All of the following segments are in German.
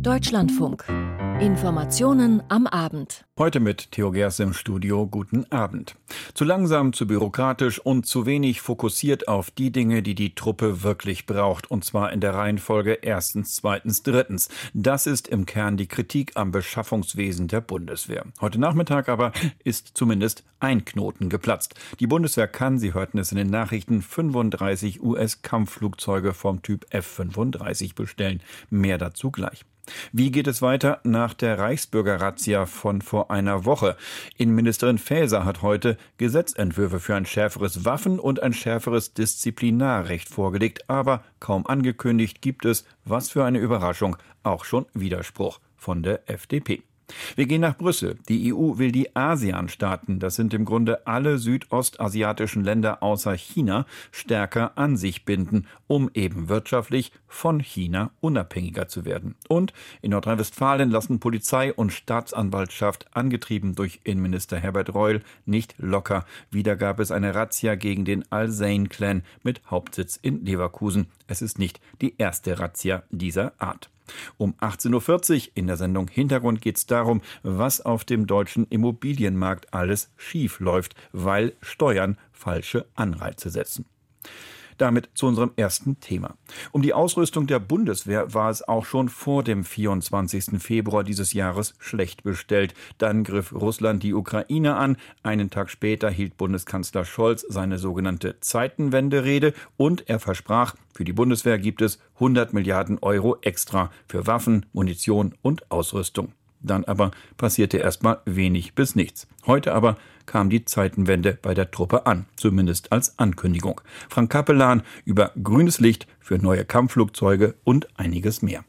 Deutschlandfunk. Informationen am Abend. Heute mit Theo Gers im Studio. Guten Abend. Zu langsam, zu bürokratisch und zu wenig fokussiert auf die Dinge, die die Truppe wirklich braucht. Und zwar in der Reihenfolge erstens, zweitens, drittens. Das ist im Kern die Kritik am Beschaffungswesen der Bundeswehr. Heute Nachmittag aber ist zumindest ein Knoten geplatzt. Die Bundeswehr kann, Sie hörten es in den Nachrichten, 35 US-Kampfflugzeuge vom Typ F-35 bestellen. Mehr dazu gleich. Wie geht es weiter nach der Reichsbürger-Razzia von vor einer Woche? Innenministerin Faeser hat heute Gesetzentwürfe für ein schärferes Waffen- und ein schärferes Disziplinarrecht vorgelegt, aber kaum angekündigt gibt es, was für eine Überraschung, auch schon Widerspruch von der FDP. Wir gehen nach Brüssel. Die EU will die ASEAN-Staaten, das sind im Grunde alle südostasiatischen Länder außer China, stärker an sich binden, um eben wirtschaftlich von China unabhängiger zu werden. Und in Nordrhein-Westfalen lassen Polizei und Staatsanwaltschaft, angetrieben durch Innenminister Herbert Reul, nicht locker. Wieder gab es eine Razzia gegen den Al-Zain-Clan mit Hauptsitz in Leverkusen. Es ist nicht die erste Razzia dieser Art. Um 18.40 Uhr in der Sendung Hintergrund geht es darum, was auf dem deutschen Immobilienmarkt alles schief läuft, weil Steuern falsche Anreize setzen. Damit zu unserem ersten Thema. Um die Ausrüstung der Bundeswehr war es auch schon vor dem 24. Februar dieses Jahres schlecht bestellt. Dann griff Russland die Ukraine an. Einen Tag später hielt Bundeskanzler Scholz seine sogenannte Zeitenwende-Rede und er versprach, für die Bundeswehr gibt es 100 Milliarden Euro extra für Waffen, Munition und Ausrüstung. Dann aber passierte erstmal wenig bis nichts. Heute aber kam die Zeitenwende bei der Truppe an, zumindest als Ankündigung. Frank Kapellan über grünes Licht für neue Kampfflugzeuge und einiges mehr.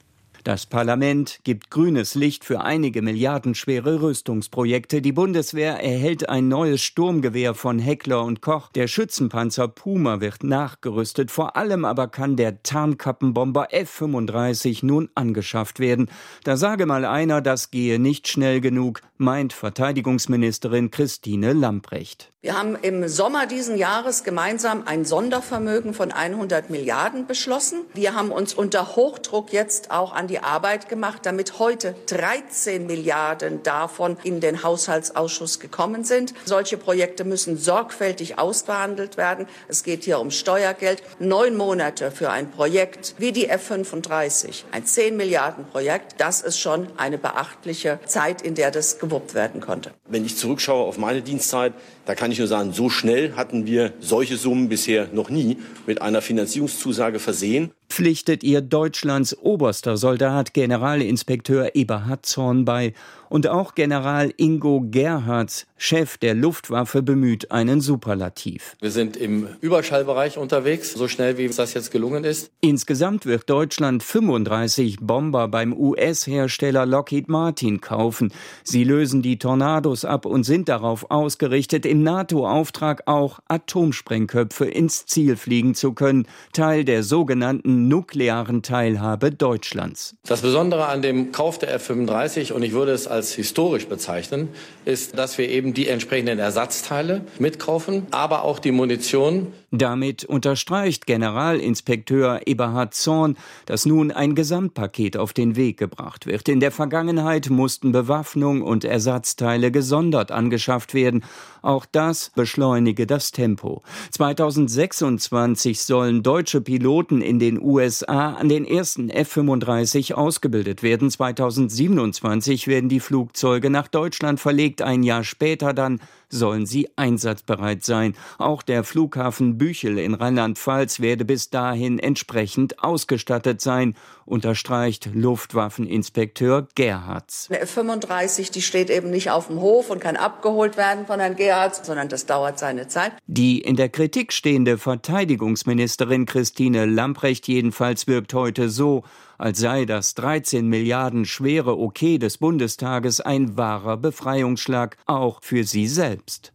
Das Parlament gibt grünes Licht für einige milliardenschwere Rüstungsprojekte. Die Bundeswehr erhält ein neues Sturmgewehr von Heckler und Koch. Der Schützenpanzer Puma wird nachgerüstet. Vor allem aber kann der Tarnkappenbomber F-35 nun angeschafft werden. Da sage mal einer, das gehe nicht schnell genug, meint Verteidigungsministerin Christine Lamprecht. Wir haben im Sommer diesen Jahres gemeinsam ein Sondervermögen von 100 Milliarden beschlossen. Wir haben uns unter Hochdruck jetzt auch an die Arbeit gemacht, damit heute 13 Milliarden davon in den Haushaltsausschuss gekommen sind. Solche Projekte müssen sorgfältig ausbehandelt werden. Es geht hier um Steuergeld. Neun Monate für ein Projekt wie die F-35, ein 10 Milliarden Projekt, das ist schon eine beachtliche Zeit, in der das gewuppt werden konnte. Wenn ich zurückschaue auf meine Dienstzeit, da kann ich nur sagen, so schnell hatten wir solche Summen bisher noch nie mit einer Finanzierungszusage versehen. Pflichtet ihr Deutschlands oberster Soldat Generalinspekteur Eberhard Zorn bei und auch General Ingo Gerhards, Chef der Luftwaffe, bemüht einen Superlativ. Wir sind im Überschallbereich unterwegs, so schnell wie das jetzt gelungen ist. Insgesamt wird Deutschland 35 Bomber beim US-Hersteller Lockheed Martin kaufen. Sie lösen die Tornados ab und sind darauf ausgerichtet, im NATO-Auftrag auch Atomsprengköpfe ins Ziel fliegen zu können, Teil der sogenannten nuklearen Teilhabe Deutschlands. Das Besondere an dem Kauf der F-35, und ich würde es als historisch bezeichnen, ist, dass wir eben die entsprechenden Ersatzteile mitkaufen, aber auch die Munition. Damit unterstreicht Generalinspekteur Eberhard Zorn, dass nun ein Gesamtpaket auf den Weg gebracht wird. In der Vergangenheit mussten Bewaffnung und Ersatzteile gesondert angeschafft werden. Auch das beschleunige das Tempo. 2026 sollen deutsche Piloten in den USA an den ersten F-35 ausgebildet werden. 2027 werden die Flugzeuge nach Deutschland verlegt. Ein Jahr später dann sollen sie einsatzbereit sein. Auch der Flughafen Büchel in Rheinland-Pfalz werde bis dahin entsprechend ausgestattet sein, unterstreicht Luftwaffeninspekteur Gerhards. Eine F-35, die steht eben nicht auf dem Hof und kann abgeholt werden von Herrn Gerhards, sondern das dauert seine Zeit. Die in der Kritik stehende Verteidigungsministerin Christine Lamprecht jedenfalls wirkt heute so, als sei das 13 Milliarden schwere Okay des Bundestages ein wahrer Befreiungsschlag, auch für sie selbst.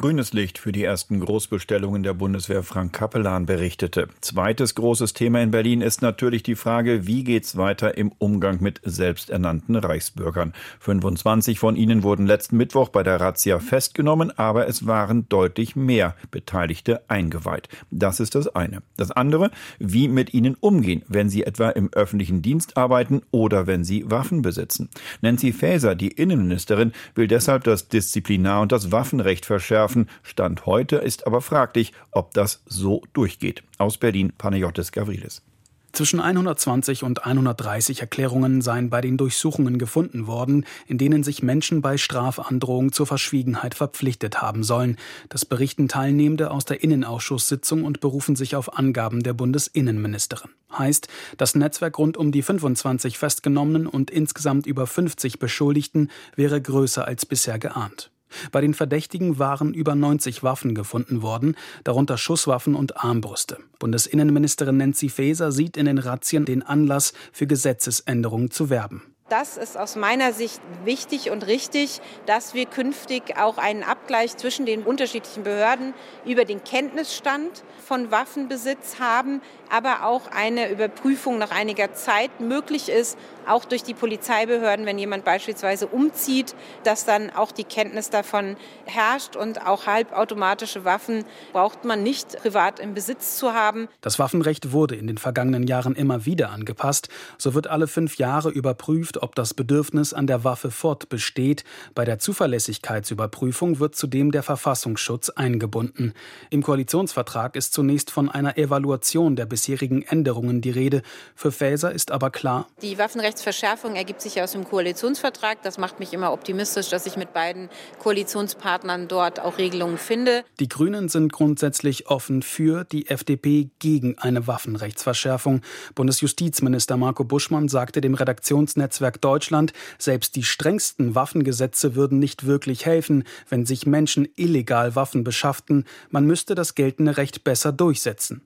Grünes Licht für die ersten Großbestellungen der Bundeswehr Frank Kappelan berichtete. Zweites großes Thema in Berlin ist natürlich die Frage, wie geht's weiter im Umgang mit selbsternannten Reichsbürgern. 25 von ihnen wurden letzten Mittwoch bei der Razzia festgenommen, aber es waren deutlich mehr Beteiligte eingeweiht. Das ist das eine. Das andere, wie mit ihnen umgehen, wenn sie etwa im öffentlichen Dienst arbeiten oder wenn sie Waffen besitzen. Nancy Faeser, die Innenministerin, will deshalb das Disziplinar- und das Waffenrecht verschärfen verschärfen. Stand heute ist aber fraglich, ob das so durchgeht. Aus Berlin Panayotis Gavrilis. Zwischen 120 und 130 Erklärungen seien bei den Durchsuchungen gefunden worden, in denen sich Menschen bei Strafandrohung zur Verschwiegenheit verpflichtet haben sollen. Das berichten Teilnehmende aus der Innenausschusssitzung und berufen sich auf Angaben der Bundesinnenministerin. Heißt, das Netzwerk rund um die 25 Festgenommenen und insgesamt über 50 Beschuldigten wäre größer als bisher geahnt. Bei den Verdächtigen waren über 90 Waffen gefunden worden, darunter Schusswaffen und Armbrüste. Bundesinnenministerin Nancy Faeser sieht in den Razzien den Anlass, für Gesetzesänderungen zu werben. Das ist aus meiner Sicht wichtig und richtig, dass wir künftig auch einen Abgleich zwischen den unterschiedlichen Behörden über den Kenntnisstand von Waffenbesitz haben, aber auch eine Überprüfung nach einiger Zeit möglich ist, auch durch die Polizeibehörden, wenn jemand beispielsweise umzieht, dass dann auch die Kenntnis davon herrscht und auch halbautomatische Waffen braucht man nicht privat im Besitz zu haben. Das Waffenrecht wurde in den vergangenen Jahren immer wieder angepasst. So wird alle fünf Jahre überprüft, ob das Bedürfnis an der Waffe fortbesteht. Bei der Zuverlässigkeitsüberprüfung wird zudem der Verfassungsschutz eingebunden. Im Koalitionsvertrag ist zunächst von einer Evaluation der bisherigen Änderungen die Rede. Für Faeser ist aber klar, die Waffenrechtsverschärfung ergibt sich aus dem Koalitionsvertrag. Das macht mich immer optimistisch, dass ich mit beiden Koalitionspartnern dort auch Regelungen finde. Die Grünen sind grundsätzlich offen für, die FDP gegen eine Waffenrechtsverschärfung. Bundesjustizminister Marco Buschmann sagte dem Redaktionsnetzwerk Deutschland, selbst die strengsten Waffengesetze würden nicht wirklich helfen, wenn sich Menschen illegal Waffen beschafften. Man müsste das geltende Recht besser durchsetzen.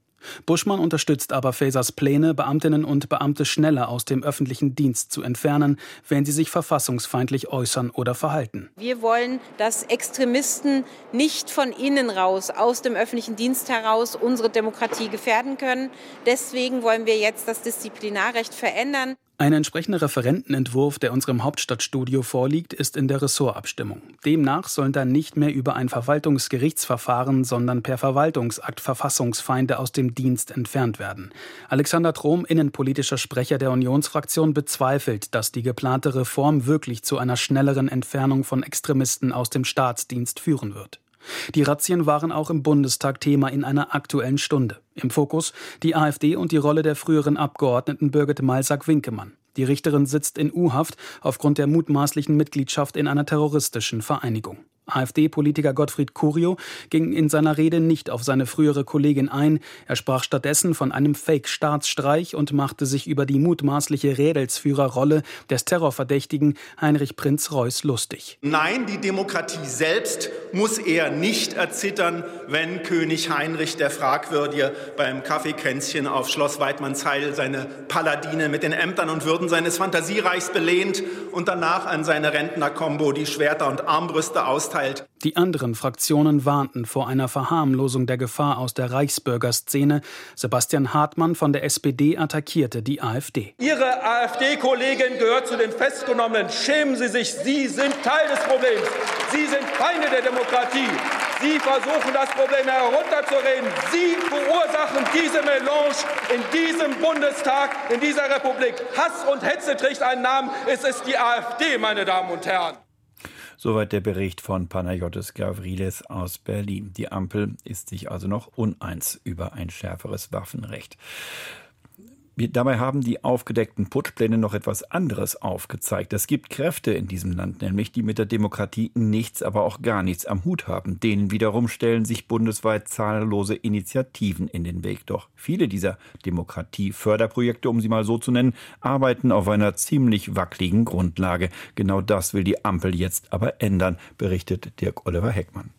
Buschmann unterstützt aber Fasers Pläne, Beamtinnen und Beamte schneller aus dem öffentlichen Dienst zu entfernen, wenn sie sich verfassungsfeindlich äußern oder verhalten. Wir wollen, dass Extremisten nicht von innen raus, aus dem öffentlichen Dienst heraus unsere Demokratie gefährden können. Deswegen wollen wir jetzt das Disziplinarrecht verändern. Ein entsprechender Referentenentwurf, der unserem Hauptstadtstudio vorliegt, ist in der Ressortabstimmung. Demnach sollen dann nicht mehr über ein Verwaltungsgerichtsverfahren, sondern per Verwaltungsakt Verfassungsfeinde aus dem Dienst entfernt werden. Alexander Trom, innenpolitischer Sprecher der Unionsfraktion, bezweifelt, dass die geplante Reform wirklich zu einer schnelleren Entfernung von Extremisten aus dem Staatsdienst führen wird. Die Razzien waren auch im Bundestag Thema in einer aktuellen Stunde. Im Fokus die AfD und die Rolle der früheren Abgeordneten Birgit Malsack-Winkemann. Die Richterin sitzt in U-Haft aufgrund der mutmaßlichen Mitgliedschaft in einer terroristischen Vereinigung. AfD-Politiker Gottfried Curio ging in seiner Rede nicht auf seine frühere Kollegin ein. Er sprach stattdessen von einem Fake-Staatsstreich und machte sich über die mutmaßliche Rädelsführerrolle des Terrorverdächtigen Heinrich Prinz Reuß lustig. Nein, die Demokratie selbst muss eher nicht erzittern, wenn König Heinrich der Fragwürdige beim Kaffeekränzchen auf Schloss Weidmannsheil seine Paladine mit den Ämtern und Würden seines Fantasiereichs belehnt und danach an seine Rentnerkombo die Schwerter und Armbrüste austeilt austeilt. Die anderen Fraktionen warnten vor einer Verharmlosung der Gefahr aus der Reichsbürgerszene. Sebastian Hartmann von der SPD attackierte die AfD. Ihre AfD-Kollegin gehört zu den Festgenommenen. Schämen Sie sich, Sie sind Teil des Problems. Sie sind Feinde der Demokratie. Sie versuchen, das Problem herunterzureden. Sie verursachen diese Melange in diesem Bundestag, in dieser Republik. Hass und Hetze trägt einen Namen. Es ist die AfD, meine Damen und Herren. Soweit der Bericht von Panayotis Gavrilis aus Berlin. Die Ampel ist sich also noch uneins über ein schärferes Waffenrecht. Dabei haben die aufgedeckten Putschpläne noch etwas anderes aufgezeigt. Es gibt Kräfte in diesem Land, nämlich die mit der Demokratie nichts, aber auch gar nichts am Hut haben. Denen wiederum stellen sich bundesweit zahllose Initiativen in den Weg. Doch viele dieser Demokratieförderprojekte, um sie mal so zu nennen, arbeiten auf einer ziemlich wackeligen Grundlage. Genau das will die Ampel jetzt aber ändern, berichtet Dirk Oliver Heckmann.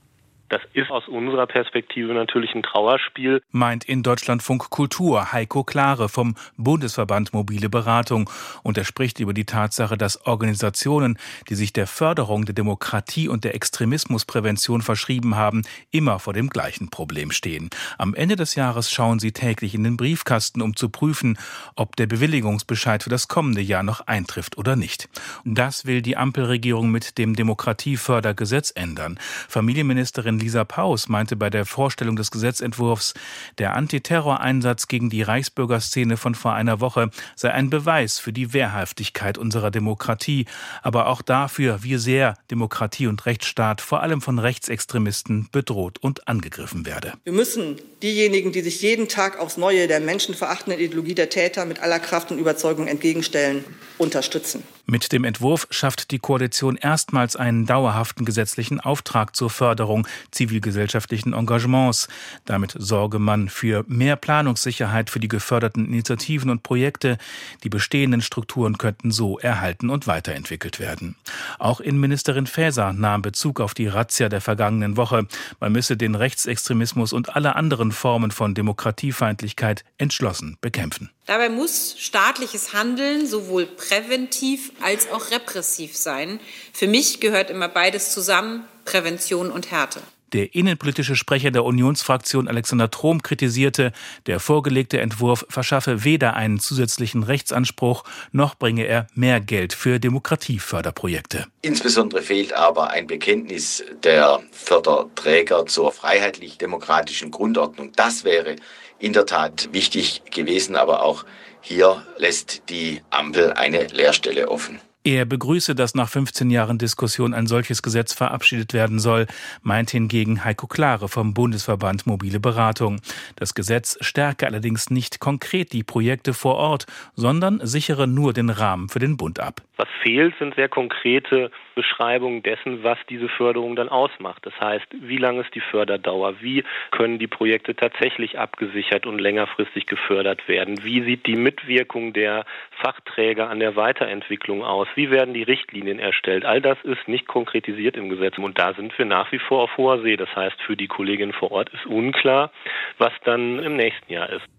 Das ist aus unserer Perspektive natürlich ein Trauerspiel. Meint in Deutschlandfunk Kultur Heiko Klare vom Bundesverband Mobile Beratung. Und er spricht über die Tatsache, dass Organisationen, die sich der Förderung der Demokratie und der Extremismusprävention verschrieben haben, immer vor dem gleichen Problem stehen. Am Ende des Jahres schauen sie täglich in den Briefkasten, um zu prüfen, ob der Bewilligungsbescheid für das kommende Jahr noch eintrifft oder nicht. Das will die Ampelregierung mit dem Demokratiefördergesetz ändern. Familienministerin Ministerin Lisa Paus meinte bei der Vorstellung des Gesetzentwurfs, der Antiterroreinsatz gegen die Reichsbürgerszene von vor einer Woche sei ein Beweis für die Wehrhaftigkeit unserer Demokratie, aber auch dafür, wie sehr Demokratie und Rechtsstaat vor allem von Rechtsextremisten bedroht und angegriffen werde. Wir müssen diejenigen, die sich jeden Tag aufs Neue der menschenverachtenden Ideologie der Täter mit aller Kraft und Überzeugung entgegenstellen, unterstützen. Mit dem Entwurf schafft die Koalition erstmals einen dauerhaften gesetzlichen Auftrag zur Förderung zivilgesellschaftlichen Engagements. Damit sorge man für mehr Planungssicherheit für die geförderten Initiativen und Projekte. Die bestehenden Strukturen könnten so erhalten und weiterentwickelt werden. Auch Innenministerin Faeser nahm Bezug auf die Razzia der vergangenen Woche. Man müsse den Rechtsextremismus und alle anderen Formen von Demokratiefeindlichkeit entschlossen bekämpfen. Dabei muss staatliches Handeln sowohl präventiv als auch repressiv sein. Für mich gehört immer beides zusammen, Prävention und Härte. Der innenpolitische Sprecher der Unionsfraktion Alexander Trom kritisierte, der vorgelegte Entwurf verschaffe weder einen zusätzlichen Rechtsanspruch noch bringe er mehr Geld für Demokratieförderprojekte. Insbesondere fehlt aber ein Bekenntnis der Förderträger zur freiheitlich-demokratischen Grundordnung. Das wäre in der Tat wichtig gewesen, aber auch hier lässt die Ampel eine Leerstelle offen. Er begrüße, dass nach 15 Jahren Diskussion ein solches Gesetz verabschiedet werden soll, meint hingegen Heiko Klare vom Bundesverband Mobile Beratung. Das Gesetz stärke allerdings nicht konkret die Projekte vor Ort, sondern sichere nur den Rahmen für den Bund ab. Was fehlt, sind sehr konkrete Beschreibungen dessen, was diese Förderung dann ausmacht. Das heißt, wie lang ist die Förderdauer? Wie können die Projekte tatsächlich abgesichert und längerfristig gefördert werden? Wie sieht die Mitwirkung der Fachträger an der Weiterentwicklung aus? Wie werden die Richtlinien erstellt? All das ist nicht konkretisiert im Gesetz und da sind wir nach wie vor auf hoher See. Das heißt, für die Kolleginnen vor Ort ist unklar, was dann im nächsten Jahr ist.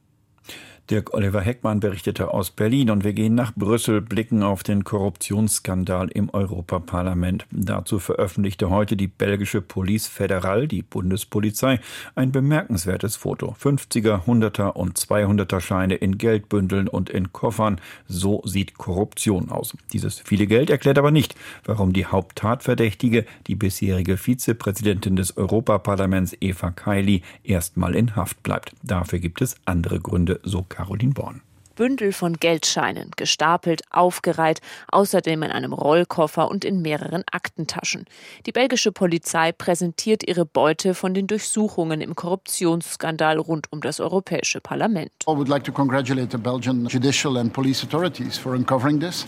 Dirk Oliver Heckmann berichtete aus Berlin und wir gehen nach Brüssel, blicken auf den Korruptionsskandal im Europaparlament. Dazu veröffentlichte heute die belgische Police Fédérale, die Bundespolizei, ein bemerkenswertes Foto. 50er, 100er und 200er Scheine in Geldbündeln und in Koffern. So sieht Korruption aus. Dieses viele Geld erklärt aber nicht, warum die Haupttatverdächtige, die bisherige Vizepräsidentin des Europaparlaments Eva Kaili, erstmal in Haft bleibt. Dafür gibt es andere Gründe, so Caroline Born. Bündel von Geldscheinen, gestapelt, aufgereiht, außerdem in einem Rollkoffer und in mehreren Aktentaschen. Die belgische Polizei präsentiert ihre Beute von den Durchsuchungen im Korruptionsskandal rund um das Europäische Parlament.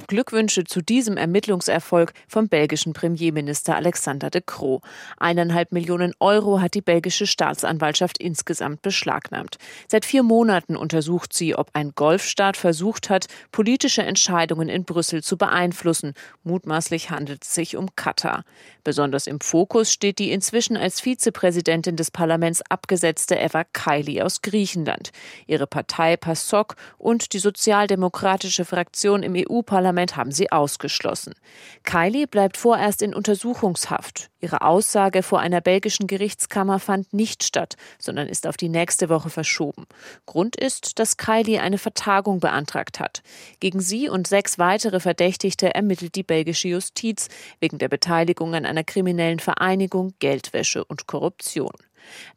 Glückwünsche zu diesem Ermittlungserfolg vom belgischen Premierminister Alexander de Croo. Eineinhalb Millionen Euro hat die belgische Staatsanwaltschaft insgesamt beschlagnahmt. Seit vier Monaten untersucht sie, ob ein Golf Rechtsstaat versucht hat, politische Entscheidungen in Brüssel zu beeinflussen. Mutmaßlich handelt es sich um Katar. Besonders im Fokus steht die inzwischen als Vizepräsidentin des Parlaments abgesetzte Eva Kaili aus Griechenland. Ihre Partei PASOK und die sozialdemokratische Fraktion im EU-Parlament haben sie ausgeschlossen. Kaili bleibt vorerst in Untersuchungshaft. Ihre Aussage vor einer belgischen Gerichtskammer fand nicht statt, sondern ist auf die nächste Woche verschoben. Grund ist, dass Kaili eine Vertagung beantragt hat. Gegen sie und sechs weitere Verdächtigte ermittelt die belgische Justiz wegen der Beteiligung an einer kriminellen Vereinigung, Geldwäsche und Korruption.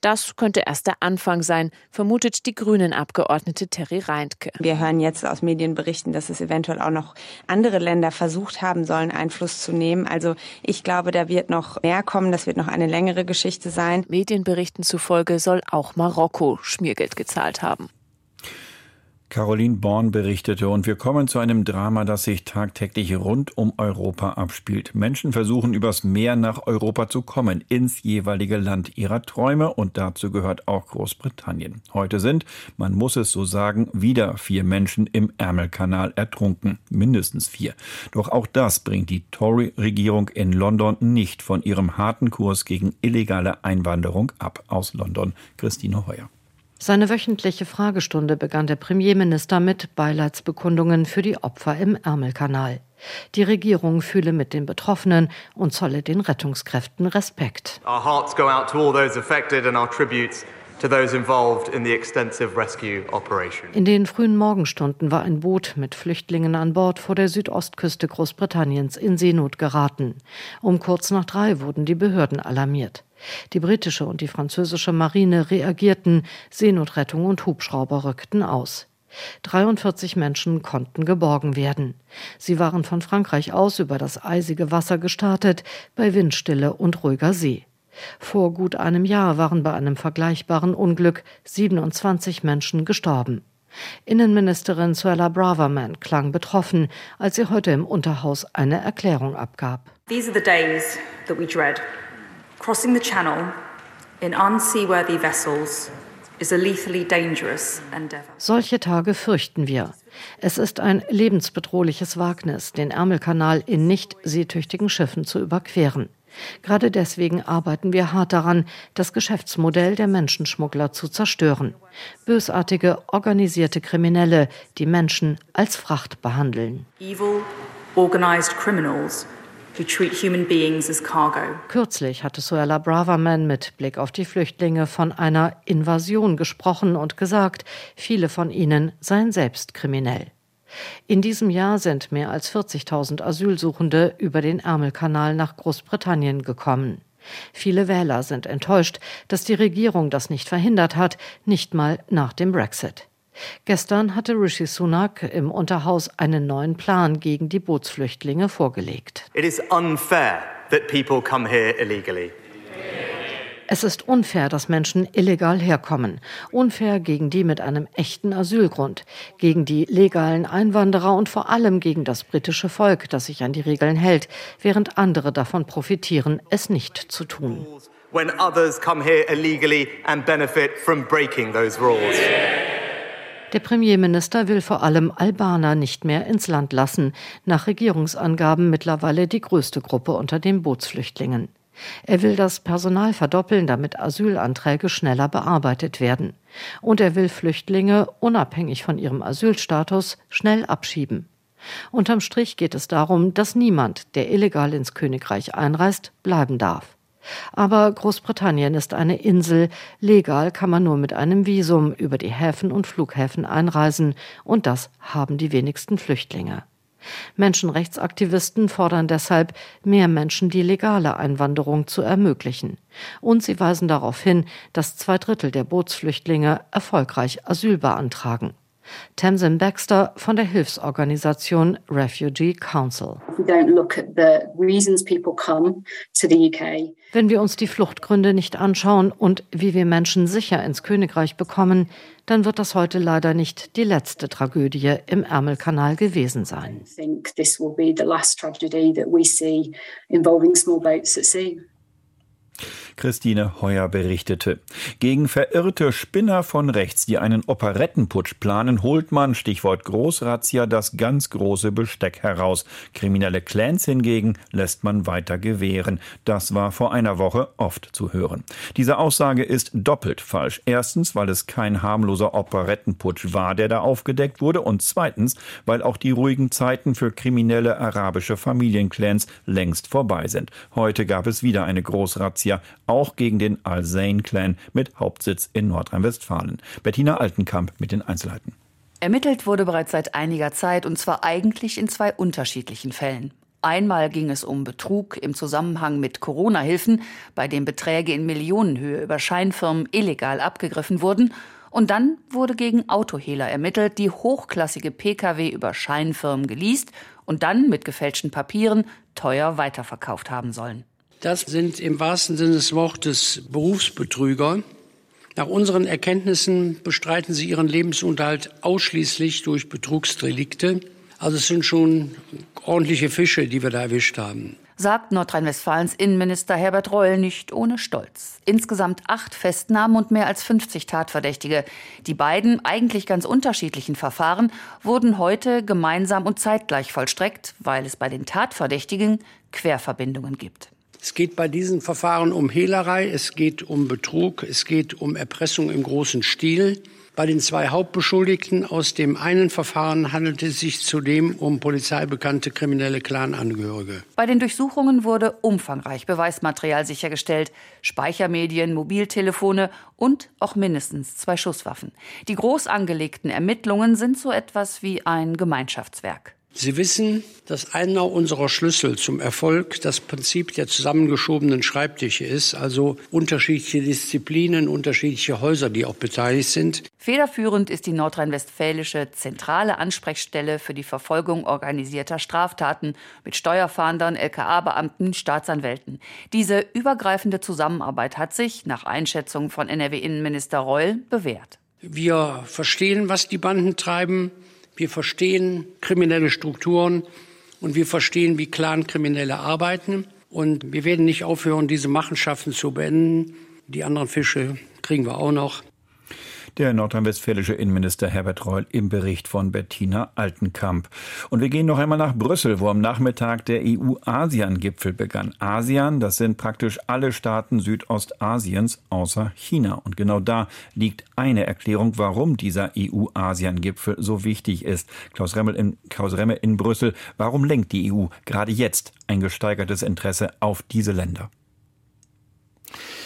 Das könnte erst der Anfang sein, vermutet die Grünen-Abgeordnete Terry Reintke. Wir hören jetzt aus Medienberichten, dass es eventuell auch noch andere Länder versucht haben sollen, Einfluss zu nehmen. Also ich glaube, da wird noch mehr kommen. Das wird noch eine längere Geschichte sein. Medienberichten zufolge soll auch Marokko Schmiergeld gezahlt haben. Caroline Born berichtete und wir kommen zu einem Drama, das sich tagtäglich rund um Europa abspielt. Menschen versuchen übers Meer nach Europa zu kommen, ins jeweilige Land ihrer Träume und dazu gehört auch Großbritannien. Heute sind, man muss es so sagen, wieder vier Menschen im Ärmelkanal ertrunken, mindestens vier. Doch auch das bringt die Tory-Regierung in London nicht von ihrem harten Kurs gegen illegale Einwanderung ab. Aus London, Christine Heuer. Seine wöchentliche Fragestunde begann der Premierminister mit Beileidsbekundungen für die Opfer im Ärmelkanal. Die Regierung fühle mit den Betroffenen und zolle den Rettungskräften Respekt. Our hearts go out to all those affected and our tributes to those involved in the extensive rescue operation. In den frühen Morgenstunden war ein Boot mit Flüchtlingen an Bord vor der Südostküste Großbritanniens in Seenot geraten. Um kurz nach drei wurden die Behörden alarmiert. Die britische und die französische Marine reagierten, Seenotrettung und Hubschrauber rückten aus. 43 Menschen konnten geborgen werden. Sie waren von Frankreich aus über das eisige Wasser gestartet, bei Windstille und ruhiger See. Vor gut einem Jahr waren bei einem vergleichbaren Unglück 27 Menschen gestorben. Innenministerin Suella Braverman klang betroffen, als sie heute im Unterhaus eine Erklärung abgab. These are the days that we dread. Crossing the Channel in unseaworthy vessels is a lethally dangerous endeavor. Solche Tage fürchten wir. Es ist ein lebensbedrohliches Wagnis, den Ärmelkanal in nicht seetüchtigen Schiffen zu überqueren. Gerade deswegen arbeiten wir hart daran, das Geschäftsmodell der Menschenschmuggler zu zerstören. Bösartige, organisierte Kriminelle, die Menschen als Fracht behandeln. Evil, organized criminals who treat human beings as cargo. Kürzlich hatte Suella Braverman mit Blick auf die Flüchtlinge von einer Invasion gesprochen und gesagt, viele von ihnen seien selbst kriminell. In diesem Jahr sind mehr als 40.000 Asylsuchende über den Ärmelkanal nach Großbritannien gekommen. Viele Wähler sind enttäuscht, dass die Regierung das nicht verhindert hat, nicht mal nach dem Brexit. Gestern hatte Rishi Sunak im Unterhaus einen neuen Plan gegen die Bootsflüchtlinge vorgelegt. It is unfair that people come here illegally. Es ist unfair, dass Menschen illegal herkommen. Unfair gegen die mit einem echten Asylgrund, gegen die legalen Einwanderer und vor allem gegen das britische Volk, das sich an die Regeln hält, während andere davon profitieren, es nicht zu tun. When others come here illegally and benefit from breaking those rules. Der Premierminister will vor allem Albaner nicht mehr ins Land lassen, nach Regierungsangaben mittlerweile die größte Gruppe unter den Bootsflüchtlingen. Er will das Personal verdoppeln, damit Asylanträge schneller bearbeitet werden. Und er will Flüchtlinge, unabhängig von ihrem Asylstatus, schnell abschieben. Unterm Strich geht es darum, dass niemand, der illegal ins Königreich einreist, bleiben darf. Aber Großbritannien ist eine Insel, legal kann man nur mit einem Visum über die Häfen und Flughäfen einreisen, und das haben die wenigsten Flüchtlinge. Menschenrechtsaktivisten fordern deshalb, mehr Menschen die legale Einwanderung zu ermöglichen. Und sie weisen darauf hin, dass zwei Drittel der Bootsflüchtlinge erfolgreich Asyl beantragen. Tamsin Baxter von der Hilfsorganisation Refugee Council. Wenn wir uns die Fluchtgründe nicht anschauen und wie wir Menschen sicher ins Königreich bekommen, dann wird das heute leider nicht die letzte Tragödie im Ärmelkanal gewesen sein. Christine Heuer berichtete. Gegen verirrte Spinner von rechts, die einen Operettenputsch planen, holt man, Stichwort Großrazzia, das ganz große Besteck heraus. Kriminelle Clans hingegen lässt man weiter gewähren. Das war vor einer Woche oft zu hören. Diese Aussage ist doppelt falsch. Erstens, weil es kein harmloser Operettenputsch war, der da aufgedeckt wurde. Und zweitens, weil auch die ruhigen Zeiten für kriminelle arabische Familienclans längst vorbei sind. Heute gab es wieder eine Großrazzia auch gegen den Al-Zain-Clan mit Hauptsitz in Nordrhein-Westfalen. Bettina Altenkamp mit den Einzelheiten. Ermittelt wurde bereits seit einiger Zeit und zwar eigentlich in zwei unterschiedlichen Fällen. Einmal ging es um Betrug im Zusammenhang mit Corona-Hilfen, bei dem Beträge in Millionenhöhe über Scheinfirmen illegal abgegriffen wurden. Und dann wurde gegen Autohehler ermittelt, die hochklassige Pkw über Scheinfirmen geleast und dann mit gefälschten Papieren teuer weiterverkauft haben sollen. Das sind im wahrsten Sinne des Wortes Berufsbetrüger. Nach unseren Erkenntnissen bestreiten sie ihren Lebensunterhalt ausschließlich durch Betrugsdelikte. Also es sind schon ordentliche Fische, die wir da erwischt haben sagt Nordrhein-Westfalens Innenminister Herbert Reul nicht ohne Stolz. Insgesamt acht Festnahmen und mehr als 50 Tatverdächtige. Die beiden eigentlich ganz unterschiedlichen Verfahren wurden heute gemeinsam und zeitgleich vollstreckt, weil es bei den Tatverdächtigen Querverbindungen gibt. Es geht bei diesen Verfahren um Hehlerei, es geht um Betrug, es geht um Erpressung im großen Stil. Bei den zwei Hauptbeschuldigten aus dem einen Verfahren handelt es sich zudem um polizeibekannte kriminelle Clanangehörige. Bei den Durchsuchungen wurde umfangreich Beweismaterial sichergestellt, Speichermedien, Mobiltelefone und auch mindestens zwei Schusswaffen. Die groß angelegten Ermittlungen sind so etwas wie ein Gemeinschaftswerk. Sie wissen, dass einer unserer Schlüssel zum Erfolg das Prinzip der zusammengeschobenen Schreibtische ist, also unterschiedliche Disziplinen, unterschiedliche Häuser, die auch beteiligt sind. Federführend ist die nordrhein-westfälische zentrale Ansprechstelle für die Verfolgung organisierter Straftaten mit Steuerfahndern, LKA-Beamten, Staatsanwälten. Diese übergreifende Zusammenarbeit hat sich, nach Einschätzung von NRW-Innenminister Reul, bewährt. Wir verstehen, was die Banden treiben. Wir verstehen kriminelle Strukturen und wir verstehen, wie Clan-Kriminelle arbeiten. Und wir werden nicht aufhören, diese Machenschaften zu beenden. Die anderen Fische kriegen wir auch noch. Der nordrhein-westfälische Innenminister Herbert Reul im Bericht von Bettina Altenkamp. Und wir gehen noch einmal nach Brüssel, wo am Nachmittag der EU-ASEAN-Gipfel begann. ASEAN, das sind praktisch alle Staaten Südostasiens außer China. Und genau da liegt eine Erklärung, warum dieser EU-ASEAN-Gipfel so wichtig ist. Klaus Remmel in, Klaus Remmel in Brüssel, warum lenkt die EU gerade jetzt ein gesteigertes Interesse auf diese Länder?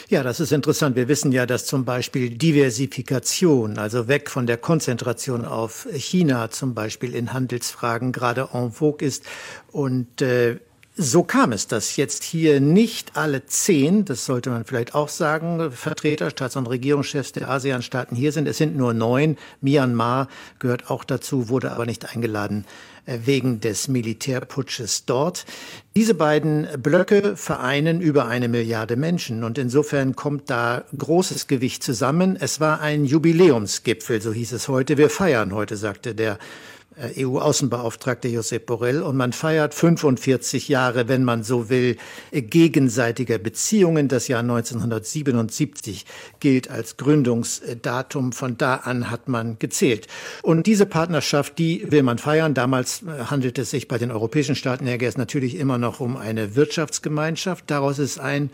Ja, das ist interessant. Wir wissen ja, dass zum Beispiel Diversifikation, also weg von der Konzentration auf China zum Beispiel in Handelsfragen gerade en vogue ist. Und äh, so kam es, dass jetzt hier nicht alle zehn, das sollte man vielleicht auch sagen, Vertreter, Staats- und Regierungschefs der ASEAN-Staaten hier sind. Es sind nur neun. Myanmar gehört auch dazu, wurde aber nicht eingeladen wegen des Militärputsches dort. Diese beiden Blöcke vereinen über eine Milliarde Menschen und insofern kommt da großes Gewicht zusammen. Es war ein Jubiläumsgipfel, so hieß es heute. Wir feiern heute, sagte der äh, EU-Außenbeauftragte Josep Borrell und man feiert 45 Jahre, wenn man so will, gegenseitiger Beziehungen. Das Jahr 1977 gilt als Gründungsdatum. Von da an hat man gezählt. Und diese Partnerschaft, die will man feiern. Damals äh, handelt es sich bei den europäischen Staaten natürlich immer noch um eine Wirtschaftsgemeinschaft. Daraus ist ein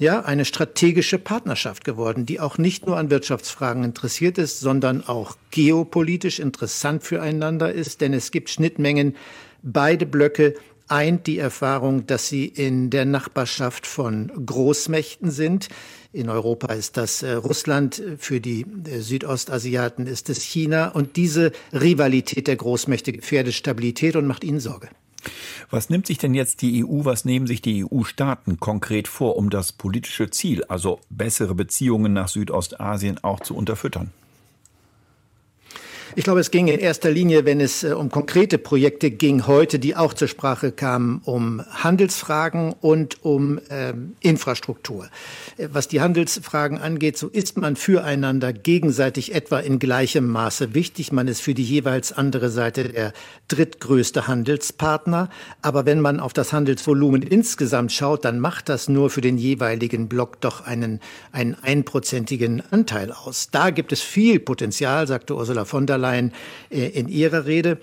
ja, eine strategische Partnerschaft geworden, die auch nicht nur an Wirtschaftsfragen interessiert ist, sondern auch geopolitisch interessant füreinander ist, denn es gibt Schnittmengen. Beide Blöcke eint die Erfahrung, dass sie in der Nachbarschaft von Großmächten sind. In Europa ist das äh, Russland, für die äh, Südostasiaten ist es China. Und diese Rivalität der Großmächte gefährdet Stabilität und macht ihnen Sorge. Was nimmt sich denn jetzt die EU, was nehmen sich die EU-Staaten konkret vor, um das politische Ziel, also bessere Beziehungen nach Südostasien, auch zu unterfüttern? Ich glaube, es ging in erster Linie, wenn es äh, um konkrete Projekte ging, heute, die auch zur Sprache kamen, um Handelsfragen und um ähm, Infrastruktur. Äh, was die Handelsfragen angeht, so ist man füreinander gegenseitig etwa in gleichem Maße wichtig. Man ist für die jeweils andere Seite der drittgrößte Handelspartner. Aber wenn man auf das Handelsvolumen insgesamt schaut, dann macht das nur für den jeweiligen Block doch einen, einprozentigen Anteil aus. Da gibt es viel Potenzial, sagte Ursula von der Leyen äh, in ihrer Rede.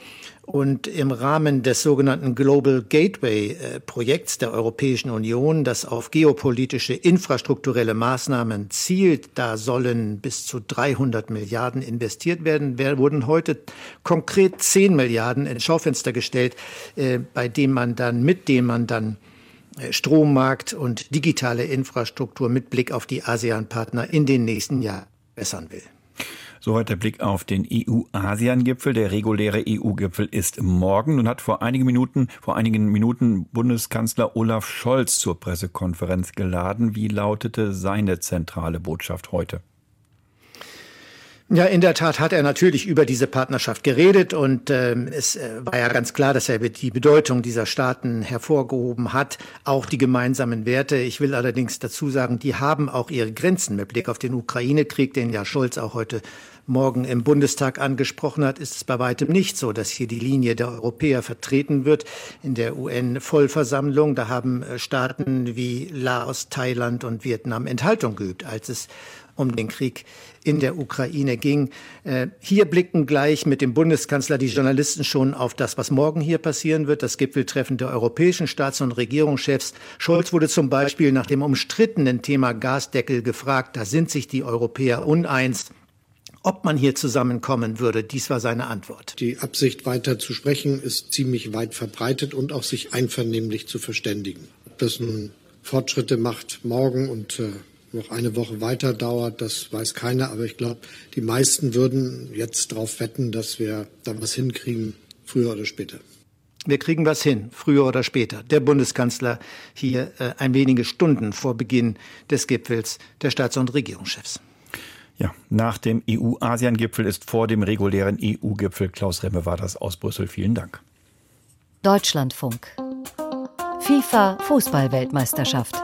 Und im Rahmen des sogenannten Global Gateway äh, Projekts der Europäischen Union, das auf geopolitische infrastrukturelle Maßnahmen zielt, da sollen bis zu 300 Milliarden investiert werden, wurden heute konkret 10 Milliarden ins Schaufenster gestellt, äh, bei dem man dann, mit dem man dann Strommarkt und digitale Infrastruktur mit Blick auf die ASEAN-Partner in den nächsten Jahren bessern will. Soweit der Blick auf den EU-ASEAN-Gipfel. Der reguläre EU-Gipfel ist morgen und hat vor einigen Minuten, vor einigen Minuten Bundeskanzler Olaf Scholz zur Pressekonferenz geladen. Wie lautete seine zentrale Botschaft heute? Ja, in der Tat hat er natürlich über diese Partnerschaft geredet und ähm, es äh, war ja ganz klar, dass er die Bedeutung dieser Staaten hervorgehoben hat, auch die gemeinsamen Werte. Ich will allerdings dazu sagen, die haben auch ihre Grenzen mit Blick auf den Ukraine-Krieg, den ja Scholz auch heute Morgen im Bundestag angesprochen hat, ist es bei weitem nicht so, dass hier die Linie der Europäer vertreten wird in der UN-Vollversammlung. Da haben äh, Staaten wie Laos, Thailand und Vietnam Enthaltung geübt, als es um den Krieg in der Ukraine ging. Äh, hier blicken gleich mit dem Bundeskanzler die Journalisten schon auf das, was morgen hier passieren wird, das Gipfeltreffen der europäischen Staats- und Regierungschefs. Scholz wurde zum Beispiel nach dem umstrittenen Thema Gasdeckel gefragt. Da sind sich die Europäer uneins ob man hier zusammenkommen würde. Dies war seine Antwort. Die Absicht, weiter zu sprechen, ist ziemlich weit verbreitet und auch sich einvernehmlich zu verständigen. Ob das nun Fortschritte macht morgen und äh, noch eine Woche weiter dauert, das weiß keiner. Aber ich glaube, die meisten würden jetzt darauf wetten, dass wir da was hinkriegen, früher oder später. Wir kriegen was hin, früher oder später. Der Bundeskanzler hier äh, ein wenige Stunden vor Beginn des Gipfels der Staats- und Regierungschefs. Ja, nach dem EU-Asien-Gipfel ist vor dem regulären EU-Gipfel. Klaus Remme war das aus Brüssel. Vielen Dank. Deutschlandfunk. FIFA Fußballweltmeisterschaft.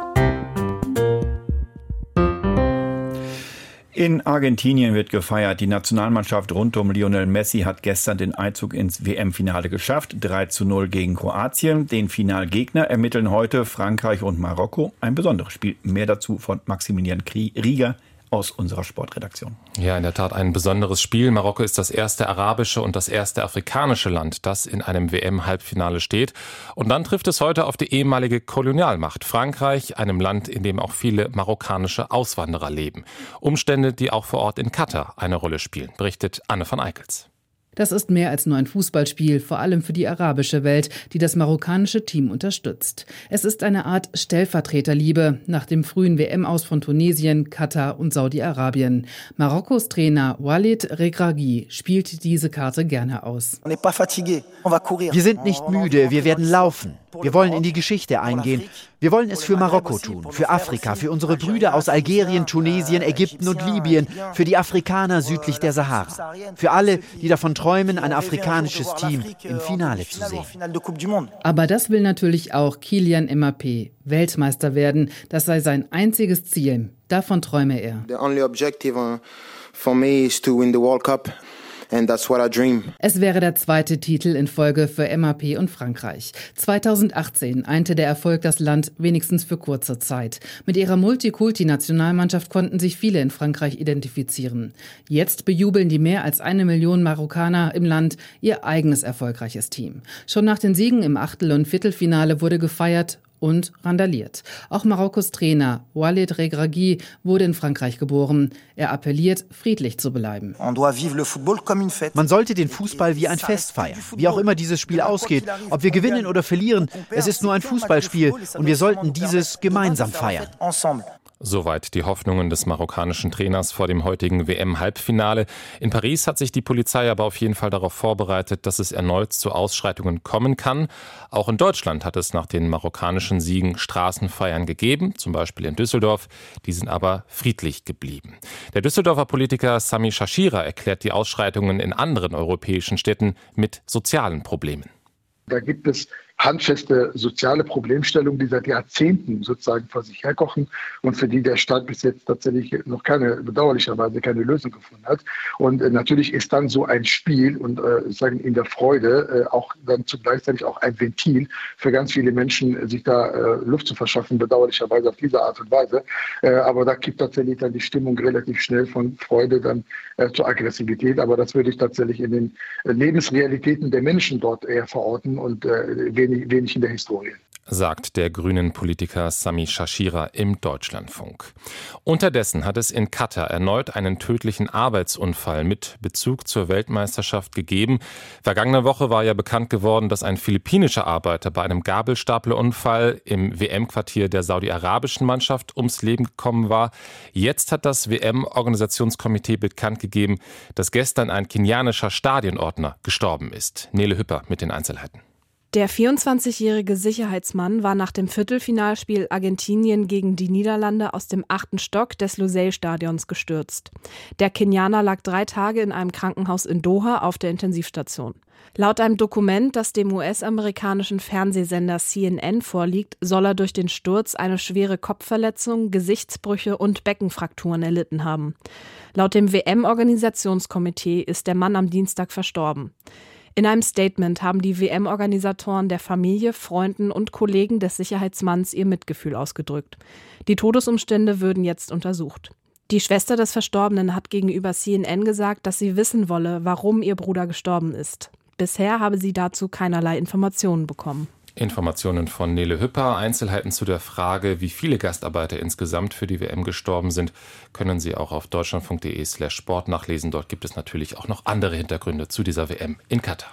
In Argentinien wird gefeiert. Die Nationalmannschaft rund um Lionel Messi hat gestern den Einzug ins WM-Finale geschafft. 3 zu 0 gegen Kroatien. Den Finalgegner ermitteln heute Frankreich und Marokko. Ein besonderes Spiel. Mehr dazu von Maximilian Rieger aus unserer Sportredaktion. Ja, in der Tat ein besonderes Spiel. Marokko ist das erste arabische und das erste afrikanische Land, das in einem WM-Halbfinale steht. Und dann trifft es heute auf die ehemalige Kolonialmacht Frankreich, einem Land, in dem auch viele marokkanische Auswanderer leben. Umstände, die auch vor Ort in Katar eine Rolle spielen, berichtet Anne van Eickels. Das ist mehr als nur ein Fußballspiel, vor allem für die arabische Welt, die das marokkanische Team unterstützt. Es ist eine Art Stellvertreterliebe nach dem frühen WM aus von Tunesien, Katar und Saudi-Arabien. Marokkos Trainer Walid Regragui spielt diese Karte gerne aus. Wir sind nicht müde, wir werden laufen. Wir wollen in die Geschichte eingehen. Wir wollen es für Marokko tun, für Afrika, für unsere Brüder aus Algerien, Tunesien, Ägypten und Libyen, für die Afrikaner südlich der Sahara, für alle, die davon träumen, ein afrikanisches Team im Finale zu sehen. Aber das will natürlich auch Kilian Mbappé, Weltmeister werden. Das sei sein einziges Ziel. Davon träume er. The only objective uh, for me is to win the World Cup. Es wäre der zweite Titel in Folge für MAP und Frankreich. 2018 einte der Erfolg das Land wenigstens für kurze Zeit. Mit ihrer Multikulti-Nationalmannschaft konnten sich viele in Frankreich identifizieren. Jetzt bejubeln die mehr als eine Million Marokkaner im Land ihr eigenes erfolgreiches Team. Schon nach den Siegen im Achtel- und Viertelfinale wurde gefeiert und randaliert. Auch Marokkos Trainer Walid Regragui wurde in Frankreich geboren. Er appelliert, friedlich zu bleiben. Man sollte den Fußball wie ein Fest feiern. Wie auch immer dieses Spiel ausgeht, ob wir gewinnen oder verlieren, es ist nur ein Fußballspiel und wir sollten dieses gemeinsam feiern. Soweit die Hoffnungen des marokkanischen Trainers vor dem heutigen WM-Halbfinale. In Paris hat sich die Polizei aber auf jeden Fall darauf vorbereitet, dass es erneut zu Ausschreitungen kommen kann. Auch in Deutschland hat es nach den marokkanischen Siegen Straßenfeiern gegeben, zum Beispiel in Düsseldorf. Die sind aber friedlich geblieben. Der Düsseldorfer Politiker Sami Shashira erklärt die Ausschreitungen in anderen europäischen Städten mit sozialen Problemen. Da gibt es handfeste soziale Problemstellungen, die seit Jahrzehnten sozusagen vor sich herkochen und für die der Staat bis jetzt tatsächlich noch keine, bedauerlicherweise keine Lösung gefunden hat. Und äh, natürlich ist dann so ein Spiel und äh, sagen in der Freude äh, auch dann zugleichzeitig auch ein Ventil für ganz viele Menschen, äh, sich da äh, Luft zu verschaffen, bedauerlicherweise auf diese Art und Weise. Äh, aber da kippt tatsächlich dann die Stimmung relativ schnell von Freude dann zur Aggressivität. Aber das würde ich tatsächlich in den Lebensrealitäten der Menschen dort eher verorten und wenig, wenig in der Historie sagt der grünen Politiker Sami Shashira im Deutschlandfunk. Unterdessen hat es in Katar erneut einen tödlichen Arbeitsunfall mit Bezug zur Weltmeisterschaft gegeben. Vergangene Woche war ja bekannt geworden, dass ein philippinischer Arbeiter bei einem Gabelstaplerunfall im WM-Quartier der saudi-arabischen Mannschaft ums Leben gekommen war. Jetzt hat das WM-Organisationskomitee bekannt gegeben, dass gestern ein kenianischer Stadionordner gestorben ist. Nele Hüpper mit den Einzelheiten. Der 24-jährige Sicherheitsmann war nach dem Viertelfinalspiel Argentinien gegen die Niederlande aus dem achten Stock des Lusail-Stadions gestürzt. Der Kenianer lag drei Tage in einem Krankenhaus in Doha auf der Intensivstation. Laut einem Dokument, das dem US-amerikanischen Fernsehsender CNN vorliegt, soll er durch den Sturz eine schwere Kopfverletzung, Gesichtsbrüche und Beckenfrakturen erlitten haben. Laut dem WM-Organisationskomitee ist der Mann am Dienstag verstorben. In einem Statement haben die WM-Organisatoren der Familie, Freunden und Kollegen des Sicherheitsmanns ihr Mitgefühl ausgedrückt. Die Todesumstände würden jetzt untersucht. Die Schwester des Verstorbenen hat gegenüber CNN gesagt, dass sie wissen wolle, warum ihr Bruder gestorben ist. Bisher habe sie dazu keinerlei Informationen bekommen. Informationen von Nele Hüpper. Einzelheiten zu der Frage, wie viele Gastarbeiter insgesamt für die WM gestorben sind, können Sie auch auf deutschlandfunk.de slash Sport nachlesen. Dort gibt es natürlich auch noch andere Hintergründe zu dieser WM in Katar.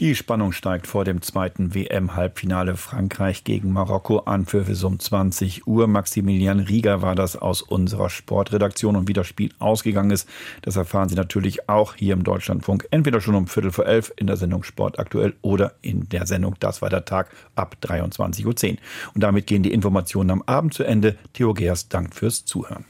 Die Spannung steigt vor dem zweiten WM-Halbfinale Frankreich gegen Marokko an für um 20 Uhr. Maximilian Rieger war das aus unserer Sportredaktion und wie das Spiel ausgegangen ist, das erfahren Sie natürlich auch hier im Deutschlandfunk. Entweder schon um Viertel vor elf in der Sendung Sport aktuell oder in der Sendung Das war der Tag ab 23.10 Uhr. Und damit gehen die Informationen am Abend zu Ende. Theo Geers, Dank fürs Zuhören.